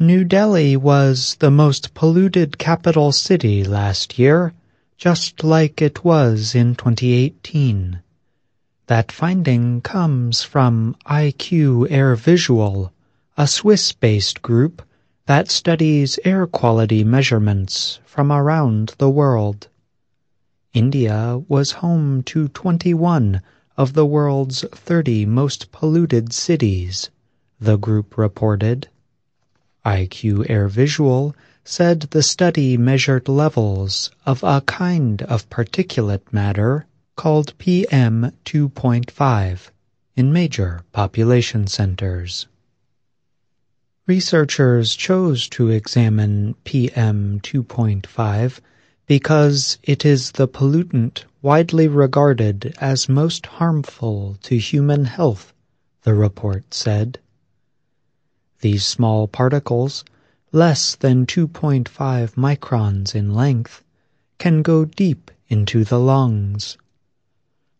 New Delhi was the most polluted capital city last year, just like it was in 2018. That finding comes from IQ Air Visual, a Swiss-based group that studies air quality measurements from around the world. India was home to 21 of the world's 30 most polluted cities, the group reported. IQ Air Visual said the study measured levels of a kind of particulate matter called PM 2.5 in major population centers. Researchers chose to examine PM 2.5 because it is the pollutant widely regarded as most harmful to human health, the report said. These small particles, less than 2.5 microns in length, can go deep into the lungs.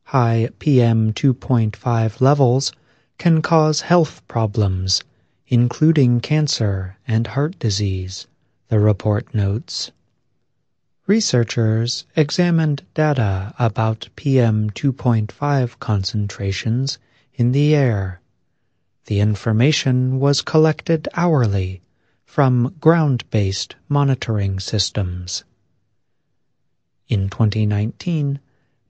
High PM 2.5 levels can cause health problems, including cancer and heart disease, the report notes. Researchers examined data about PM 2.5 concentrations in the air the information was collected hourly from ground-based monitoring systems. In 2019,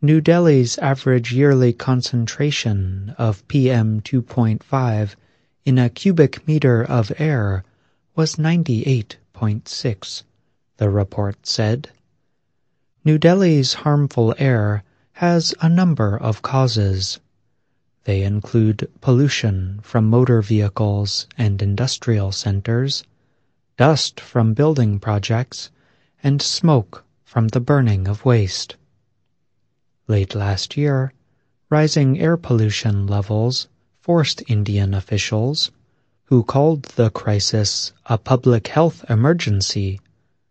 New Delhi's average yearly concentration of PM 2.5 in a cubic meter of air was 98.6, the report said. New Delhi's harmful air has a number of causes. They include pollution from motor vehicles and industrial centers, dust from building projects, and smoke from the burning of waste. Late last year, rising air pollution levels forced Indian officials, who called the crisis a public health emergency,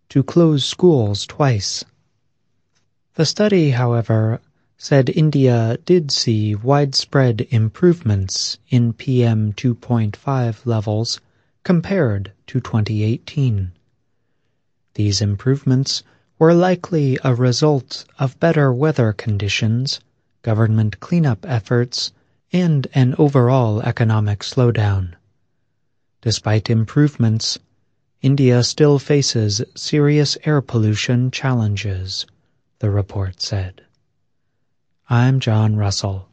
to close schools twice. The study, however, said India did see widespread improvements in PM 2.5 levels compared to 2018. These improvements were likely a result of better weather conditions, government cleanup efforts, and an overall economic slowdown. Despite improvements, India still faces serious air pollution challenges, the report said. I'm John Russell.